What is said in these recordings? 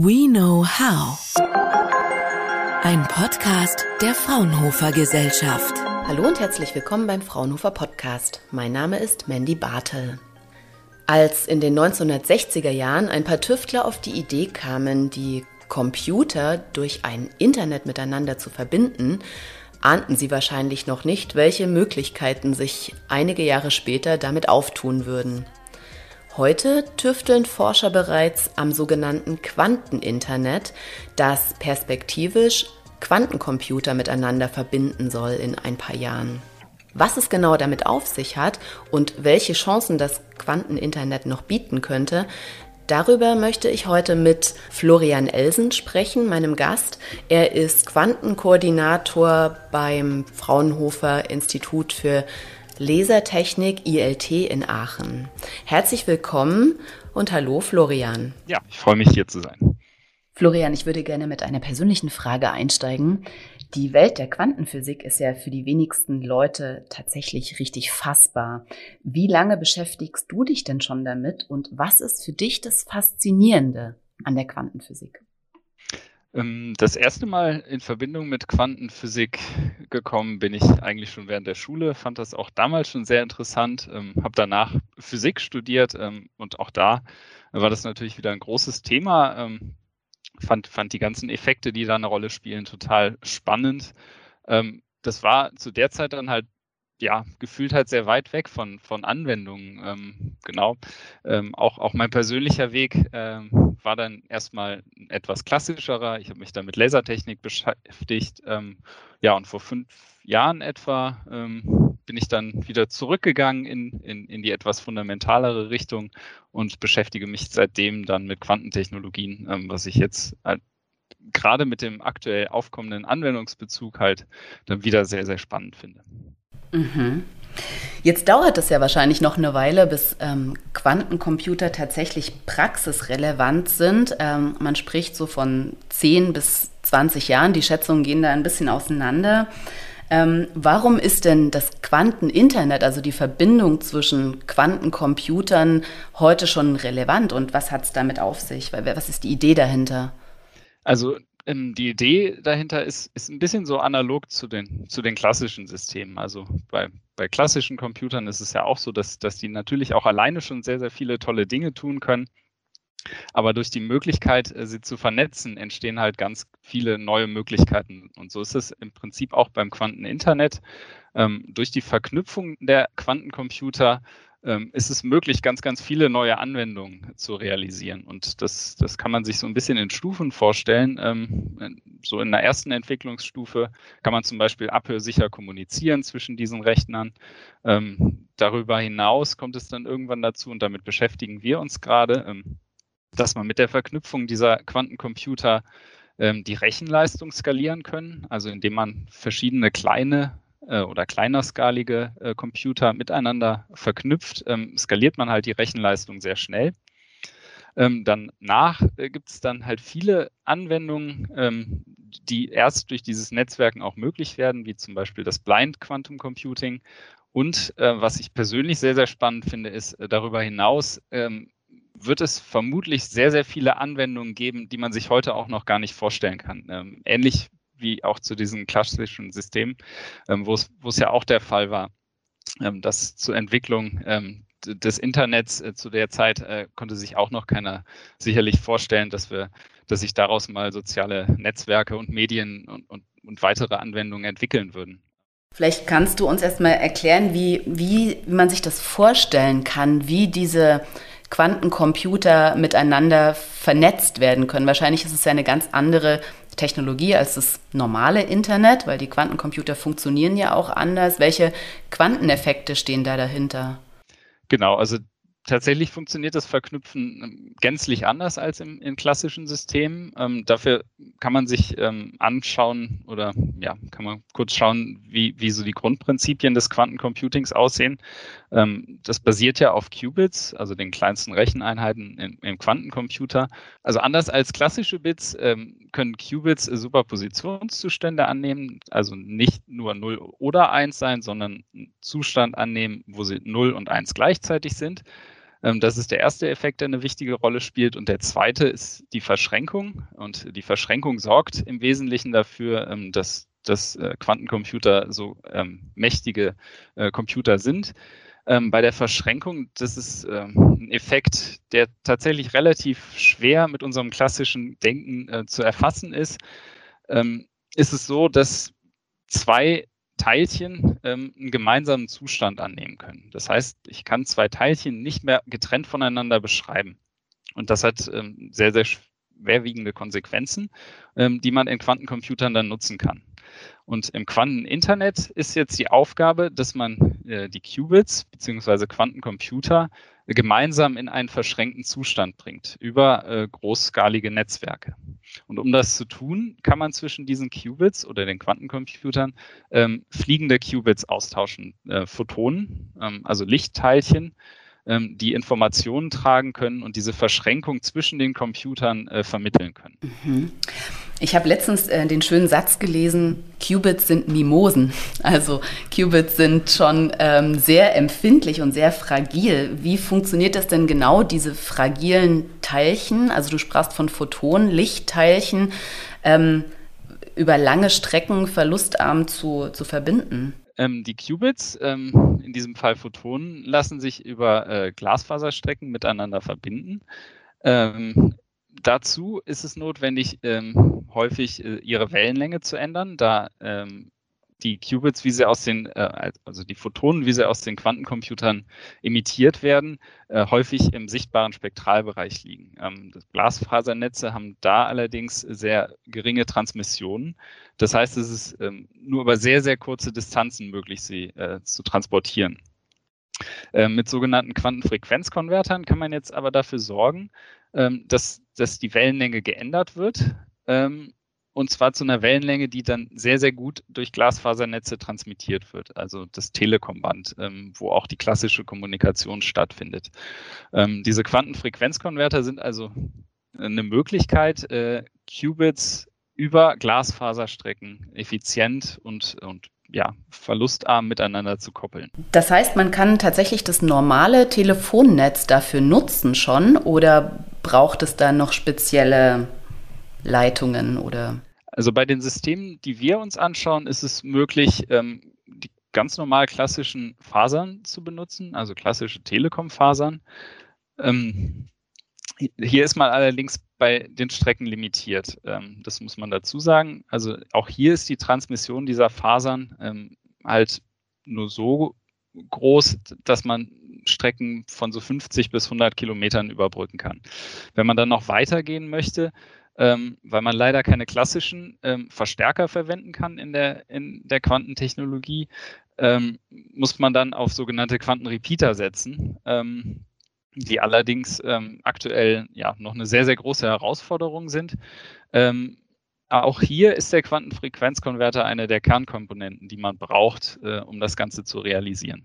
We Know How. Ein Podcast der Fraunhofer Gesellschaft. Hallo und herzlich willkommen beim Fraunhofer Podcast. Mein Name ist Mandy Bartel. Als in den 1960er Jahren ein paar Tüftler auf die Idee kamen, die Computer durch ein Internet miteinander zu verbinden, ahnten sie wahrscheinlich noch nicht, welche Möglichkeiten sich einige Jahre später damit auftun würden. Heute tüfteln Forscher bereits am sogenannten Quanteninternet, das perspektivisch Quantencomputer miteinander verbinden soll in ein paar Jahren. Was es genau damit auf sich hat und welche Chancen das Quanteninternet noch bieten könnte, Darüber möchte ich heute mit Florian Elsen sprechen, meinem Gast. Er ist Quantenkoordinator beim Fraunhofer Institut für Lasertechnik ILT in Aachen. Herzlich willkommen und hallo Florian. Ja, ich freue mich hier zu sein. Florian, ich würde gerne mit einer persönlichen Frage einsteigen. Die Welt der Quantenphysik ist ja für die wenigsten Leute tatsächlich richtig fassbar. Wie lange beschäftigst du dich denn schon damit und was ist für dich das Faszinierende an der Quantenphysik? Ähm, das erste Mal in Verbindung mit Quantenphysik gekommen bin ich eigentlich schon während der Schule, fand das auch damals schon sehr interessant, ähm, habe danach Physik studiert ähm, und auch da war das natürlich wieder ein großes Thema fand, fand die ganzen Effekte, die da eine Rolle spielen, total spannend. Das war zu der Zeit dann halt ja, gefühlt halt sehr weit weg von, von Anwendungen. Ähm, genau. Ähm, auch, auch mein persönlicher Weg ähm, war dann erstmal etwas klassischerer. Ich habe mich dann mit Lasertechnik beschäftigt. Ähm, ja, und vor fünf Jahren etwa ähm, bin ich dann wieder zurückgegangen in, in, in die etwas fundamentalere Richtung und beschäftige mich seitdem dann mit Quantentechnologien, ähm, was ich jetzt halt gerade mit dem aktuell aufkommenden Anwendungsbezug halt dann wieder sehr, sehr spannend finde. Mhm. Jetzt dauert es ja wahrscheinlich noch eine Weile, bis ähm, Quantencomputer tatsächlich praxisrelevant sind. Ähm, man spricht so von 10 bis 20 Jahren. Die Schätzungen gehen da ein bisschen auseinander. Ähm, warum ist denn das Quanteninternet, also die Verbindung zwischen Quantencomputern, heute schon relevant und was hat es damit auf sich? Was ist die Idee dahinter? Also ähm, die Idee dahinter ist, ist ein bisschen so analog zu den, zu den klassischen Systemen. Also bei, bei klassischen Computern ist es ja auch so, dass, dass die natürlich auch alleine schon sehr, sehr viele tolle Dinge tun können. Aber durch die Möglichkeit, äh, sie zu vernetzen, entstehen halt ganz viele neue Möglichkeiten. Und so ist es im Prinzip auch beim Quanteninternet. Ähm, durch die Verknüpfung der Quantencomputer ähm, ist es möglich, ganz, ganz viele neue Anwendungen zu realisieren. Und das, das kann man sich so ein bisschen in Stufen vorstellen. Ähm, so in der ersten Entwicklungsstufe kann man zum Beispiel abhörsicher kommunizieren zwischen diesen Rechnern. Ähm, darüber hinaus kommt es dann irgendwann dazu, und damit beschäftigen wir uns gerade, dass man mit der Verknüpfung dieser Quantencomputer die Rechenleistung skalieren können, also indem man verschiedene kleine äh, oder kleinerskalige äh, Computer miteinander verknüpft, ähm, skaliert man halt die Rechenleistung sehr schnell. Ähm, danach äh, gibt es dann halt viele Anwendungen, ähm, die erst durch dieses Netzwerken auch möglich werden, wie zum Beispiel das Blind Quantum Computing. Und äh, was ich persönlich sehr, sehr spannend finde, ist äh, darüber hinaus ähm, wird es vermutlich sehr, sehr viele Anwendungen geben, die man sich heute auch noch gar nicht vorstellen kann. Ähm, ähnlich wie auch zu diesen klassischen Systemen, ähm, wo es ja auch der Fall war, ähm, dass zur Entwicklung ähm, des Internets äh, zu der Zeit äh, konnte sich auch noch keiner sicherlich vorstellen, dass wir, dass sich daraus mal soziale Netzwerke und Medien und, und, und weitere Anwendungen entwickeln würden. Vielleicht kannst du uns erstmal erklären, wie, wie man sich das vorstellen kann, wie diese Quantencomputer miteinander vernetzt werden können. Wahrscheinlich ist es ja eine ganz andere Technologie als das normale Internet, weil die Quantencomputer funktionieren ja auch anders. Welche Quanteneffekte stehen da dahinter? Genau, also tatsächlich funktioniert das Verknüpfen ähm, gänzlich anders als im, in klassischen Systemen. Ähm, dafür kann man sich ähm, anschauen oder ja, kann man kurz schauen, wie, wie so die Grundprinzipien des Quantencomputings aussehen. Ähm, das basiert ja auf Qubits, also den kleinsten Recheneinheiten in, im Quantencomputer. Also anders als klassische Bits ähm, können Qubits Superpositionszustände annehmen, also nicht nur 0 oder 1 sein, sondern einen Zustand annehmen, wo sie 0 und 1 gleichzeitig sind. Ähm, das ist der erste Effekt, der eine wichtige Rolle spielt. Und der zweite ist die Verschränkung. Und die Verschränkung sorgt im Wesentlichen dafür, ähm, dass, dass äh, Quantencomputer so ähm, mächtige äh, Computer sind. bei der Verschränkung, das ist ein Effekt, der tatsächlich relativ schwer mit unserem klassischen Denken äh, zu erfassen ist. ist es so, dass zwei Teilchen ähm, einen gemeinsamen Zustand annehmen können. Das heißt, ich kann zwei Teilchen nicht mehr getrennt voneinander beschreiben. Und das hat ähm, sehr, sehr schwerwiegende Konsequenzen, ähm, die man in Quantencomputern dann nutzen kann. Und im Quanteninternet ist jetzt die Aufgabe, dass man äh, die Qubits bzw. Quantencomputer gemeinsam in einen verschränkten Zustand bringt über äh, großskalige Netzwerke. Und um das zu tun, kann man zwischen diesen Qubits oder den Quantencomputern ähm, fliegende Qubits austauschen, äh, Photonen, ähm, also Lichtteilchen, ähm, die Informationen tragen können und diese Verschränkung zwischen den Computern äh, vermitteln können. Mhm. Ich habe letztens äh, den schönen Satz gelesen, Qubits sind Mimosen. Also Qubits sind schon ähm, sehr empfindlich und sehr fragil. Wie funktioniert das denn genau, diese fragilen Teilchen? Also du sprachst von Photonen, Lichtteilchen, ähm, über lange Strecken verlustarm zu, zu verbinden? Ähm, die Qubits, ähm, in diesem Fall Photonen, lassen sich über äh, Glasfaserstrecken miteinander verbinden. Ähm, dazu ist es notwendig, ähm, häufig äh, ihre Wellenlänge zu ändern, da ähm, die Qubits, wie sie aus den, äh, also die Photonen, wie sie aus den Quantencomputern emittiert werden, äh, häufig im sichtbaren Spektralbereich liegen. Ähm, Glasfasernetze haben da allerdings sehr geringe Transmissionen. Das heißt, es ist ähm, nur über sehr, sehr kurze Distanzen möglich, sie äh, zu transportieren. Ähm, mit sogenannten Quantenfrequenzkonvertern kann man jetzt aber dafür sorgen, ähm, dass, dass die Wellenlänge geändert wird. Ähm, und zwar zu einer Wellenlänge, die dann sehr, sehr gut durch Glasfasernetze transmittiert wird, also das Telekom-Band, ähm, wo auch die klassische Kommunikation stattfindet. Ähm, diese Quantenfrequenzkonverter sind also eine Möglichkeit, äh, Qubits über Glasfaserstrecken effizient und, und ja, verlustarm miteinander zu koppeln. Das heißt, man kann tatsächlich das normale Telefonnetz dafür nutzen schon oder braucht es da noch spezielle Leitungen oder? Also bei den Systemen, die wir uns anschauen, ist es möglich, ähm, die ganz normal klassischen Fasern zu benutzen, also klassische Telekom-Fasern. Ähm, hier ist man allerdings bei den Strecken limitiert. Ähm, das muss man dazu sagen. Also auch hier ist die Transmission dieser Fasern ähm, halt nur so groß, dass man Strecken von so 50 bis 100 Kilometern überbrücken kann. Wenn man dann noch weitergehen möchte, ähm, weil man leider keine klassischen ähm, Verstärker verwenden kann in der, in der Quantentechnologie, ähm, muss man dann auf sogenannte Quantenrepeater setzen, ähm, die allerdings ähm, aktuell ja noch eine sehr, sehr große Herausforderung sind. Ähm, auch hier ist der Quantenfrequenzkonverter eine der Kernkomponenten, die man braucht, äh, um das Ganze zu realisieren.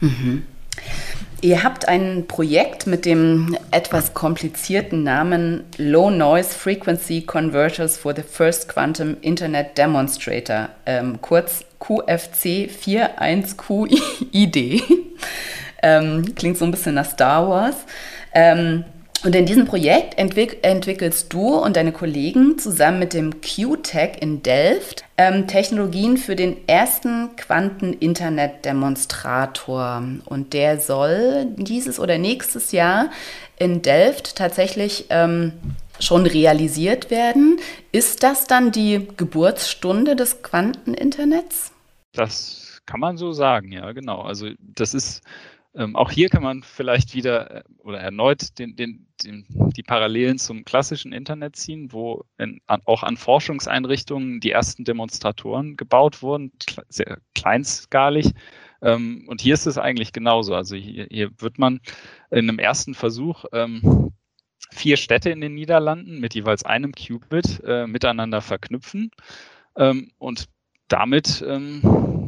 Mhm. Ihr habt ein Projekt mit dem etwas komplizierten Namen Low Noise Frequency Converters for the First Quantum Internet Demonstrator, ähm, kurz QFC 41QID. Ähm, klingt so ein bisschen nach Star Wars. Ähm, und in diesem Projekt entwick entwickelst du und deine Kollegen zusammen mit dem QTech in Delft ähm, Technologien für den ersten Quanten-Internet-Demonstrator. Und der soll dieses oder nächstes Jahr in Delft tatsächlich ähm, schon realisiert werden. Ist das dann die Geburtsstunde des Quanteninternets? Das kann man so sagen, ja, genau. Also das ist ähm, auch hier kann man vielleicht wieder äh, oder erneut den, den, den, die Parallelen zum klassischen Internet ziehen, wo in, an, auch an Forschungseinrichtungen die ersten Demonstratoren gebaut wurden, sehr kleinskalig. Ähm, und hier ist es eigentlich genauso. Also hier, hier wird man in einem ersten Versuch ähm, vier Städte in den Niederlanden mit jeweils einem Qubit äh, miteinander verknüpfen ähm, und damit ähm,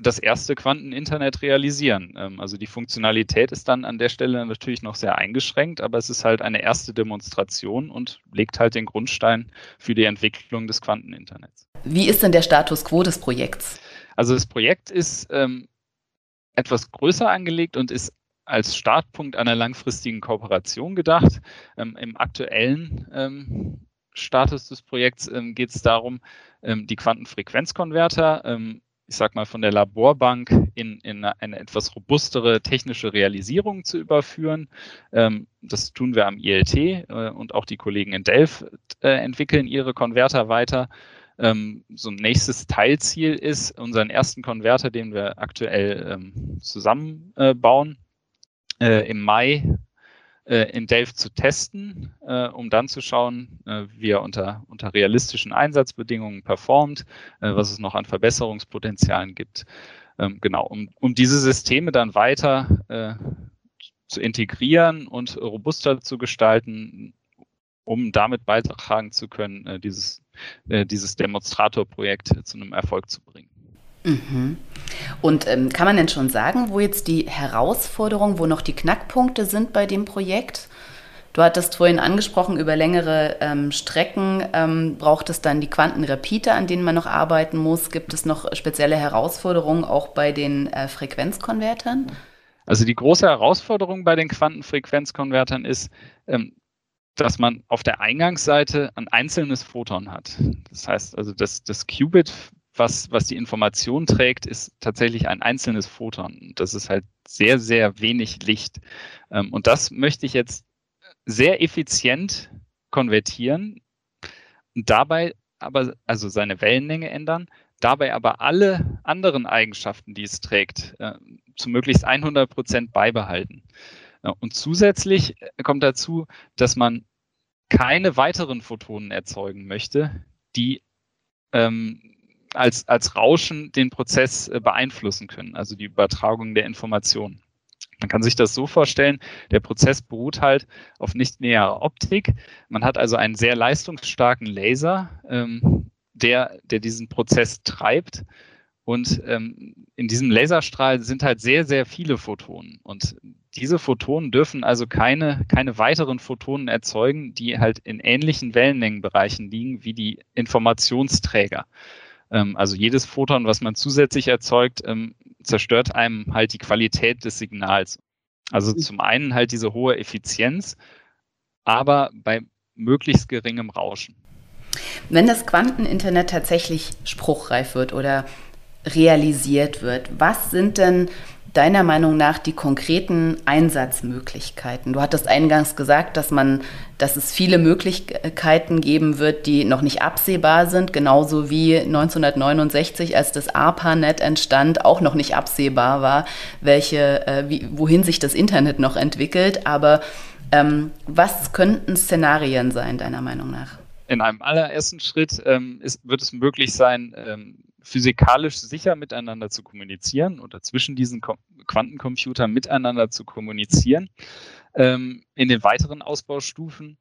das erste Quanteninternet realisieren. Ähm, also die Funktionalität ist dann an der Stelle natürlich noch sehr eingeschränkt, aber es ist halt eine erste Demonstration und legt halt den Grundstein für die Entwicklung des Quanteninternets. Wie ist denn der Status quo des Projekts? Also das Projekt ist ähm, etwas größer angelegt und ist als Startpunkt einer langfristigen Kooperation gedacht. Ähm, Im aktuellen ähm, Status des Projekts ähm, geht es darum, ähm, die Quantenfrequenzkonverter, ich sag mal, von der Laborbank in, in eine, etwas robustere technische Realisierung zu überführen. Ähm, das tun wir am ILT äh, und auch die Kollegen in Delft äh, entwickeln ihre Konverter weiter. Ähm, so ein nächstes Teilziel ist, unseren ersten Konverter, den wir aktuell ähm, zusammenbauen, äh, im Mai in Delft zu testen, äh, um dann zu schauen, äh, wie er unter, unter realistischen Einsatzbedingungen performt, äh, was es noch an Verbesserungspotenzialen gibt. Ähm, genau, um, um diese Systeme dann weiter äh, zu integrieren und robuster zu gestalten, um damit beitragen zu können, äh, dieses, dieses Demonstratorprojekt zu einem Erfolg zu bringen. Mhm. Und ähm, kann man denn schon sagen, wo jetzt die Herausforderungen, wo noch die Knackpunkte sind bei dem Projekt? Du hattest vorhin angesprochen, über längere ähm, Strecken ähm, braucht es dann die Quantenrepeater, an denen man noch arbeiten muss. Gibt es noch spezielle Herausforderungen auch bei den äh, Frequenzkonvertern? Also die große Herausforderung bei den Quantenfrequenzkonvertern ist, ähm, dass man auf der Eingangsseite ein einzelnes Photon hat. Das heißt also, dass das Qubit was, was die Information trägt, ist tatsächlich ein einzelnes Photon. Das ist halt sehr, sehr wenig Licht. Ähm, und das möchte ich jetzt sehr effizient konvertieren dabei aber, also seine Wellenlänge ändern, dabei aber alle anderen Eigenschaften, die es trägt, äh, zu möglichst 100 Prozent beibehalten. Und zusätzlich kommt dazu, dass man keine weiteren Photonen erzeugen möchte, die ähm, als, als Rauschen den Prozess äh, beeinflussen können, also die Übertragung der Informationen. Man kann sich das so vorstellen, der Prozess beruht halt auf nicht näherer Optik. Man hat also einen sehr leistungsstarken Laser, ähm, der, der diesen Prozess treibt. Und ähm, in diesem Laserstrahl sind halt sehr, sehr viele Photonen. Und diese Photonen dürfen also keine, keine weiteren Photonen erzeugen, die halt in ähnlichen Wellenlängenbereichen liegen wie die Informationsträger. Ähm, also jedes Photon, was man zusätzlich erzeugt, ähm, zerstört einem halt die Qualität des Signals. Also mhm. zum einen halt diese hohe Effizienz, aber bei möglichst geringem Rauschen. Wenn das Quanteninternet tatsächlich spruchreif wird oder realisiert wird, was sind denn deiner Meinung nach die konkreten Einsatzmöglichkeiten? Du hattest eingangs gesagt, dass man, dass es viele Möglichkeiten geben wird, die noch nicht absehbar sind, genauso wie 1969, als das ARPANET entstand, auch noch nicht absehbar war, welche, äh, wie, wohin sich das Internet noch entwickelt. Aber ähm, was könnten Szenarien sein, deiner Meinung nach? In einem allerersten Schritt ähm, ist, wird es möglich sein, ähm, physikalisch sicher miteinander zu kommunizieren oder zwischen diesen Ko Quantencomputern miteinander zu kommunizieren. Ähm, in den weiteren Ausbaustufen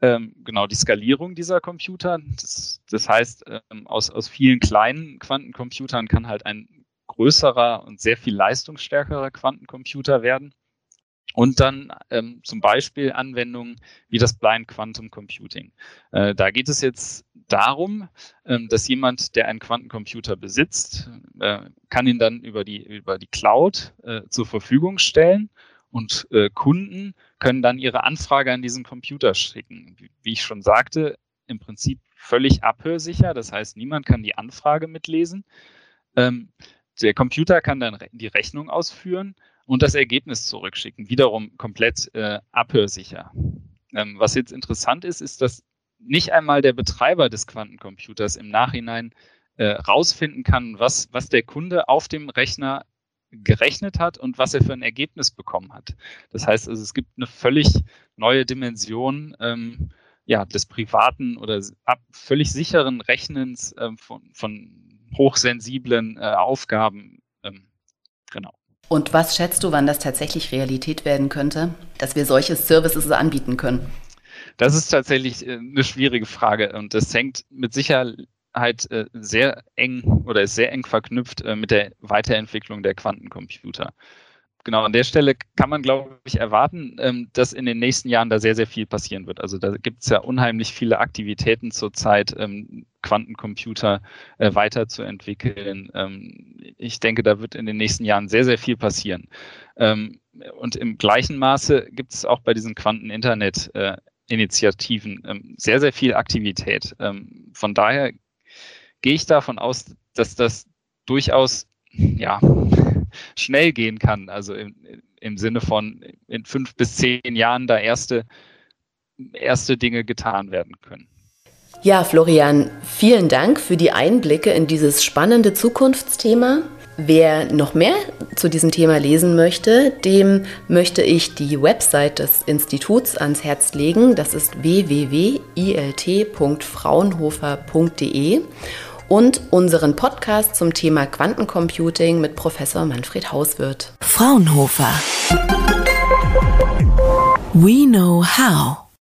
ähm, genau die Skalierung dieser Computer. Das, das heißt, ähm, aus, aus vielen kleinen Quantencomputern kann halt ein größerer und sehr viel leistungsstärkerer Quantencomputer werden. Und dann ähm, zum Beispiel Anwendungen wie das Blind Quantum Computing. Äh, da geht es jetzt darum, ähm, dass jemand, der einen Quantencomputer besitzt, äh, kann ihn dann über die, über die Cloud äh, zur Verfügung stellen und äh, Kunden können dann ihre Anfrage an diesen Computer schicken. Wie, wie ich schon sagte, im Prinzip völlig abhörsicher. Das heißt, niemand kann die Anfrage mitlesen. Ähm, der Computer kann dann die Rechnung ausführen und das Ergebnis zurückschicken. Wiederum komplett äh, abhörsicher. Ähm, was jetzt interessant ist, ist, dass nicht einmal der Betreiber des Quantencomputers im Nachhinein äh, rausfinden kann, was, was der Kunde auf dem Rechner gerechnet hat und was er für ein Ergebnis bekommen hat. Das heißt also, es gibt eine völlig neue Dimension ähm, ja, des privaten oder ab, völlig sicheren Rechnens äh, von, von hochsensiblen äh, Aufgaben. Ähm, genau. Und was schätzt du, wann das tatsächlich Realität werden könnte, dass wir solche Services anbieten können? Das ist tatsächlich äh, eine schwierige Frage und das hängt mit Sicherheit äh, sehr eng oder ist sehr eng verknüpft äh, mit der Weiterentwicklung der Quantencomputer genau, an der Stelle kann man, glaube ich, erwarten, ähm, dass in den nächsten Jahren da sehr, sehr viel passieren wird. Also da gibt es ja unheimlich viele Aktivitäten zurzeit, ähm, Quantencomputer äh, weiterzuentwickeln. Ähm, ich denke, da wird in den nächsten Jahren sehr, sehr viel passieren. Ähm, und im gleichen Maße gibt es auch bei diesen Quanten-Internet-Initiativen ähm, sehr, sehr viel Aktivität. Ähm, von daher gehe ich davon aus, dass das durchaus ja, schnell gehen kann. Also im, im Sinne von in fünf bis zehn Jahren da erste, erste Dinge getan werden können. Ja, Florian, vielen Dank für die Einblicke in dieses spannende Zukunftsthema. Wer noch mehr zu diesem Thema lesen möchte, dem möchte ich die Website des Instituts ans Herz legen. Das ist www.ilt.fraunhofer.de und unseren Podcast zum Thema Quantencomputing mit Professor Manfred Hauswirth. Fraunhofer. We know how.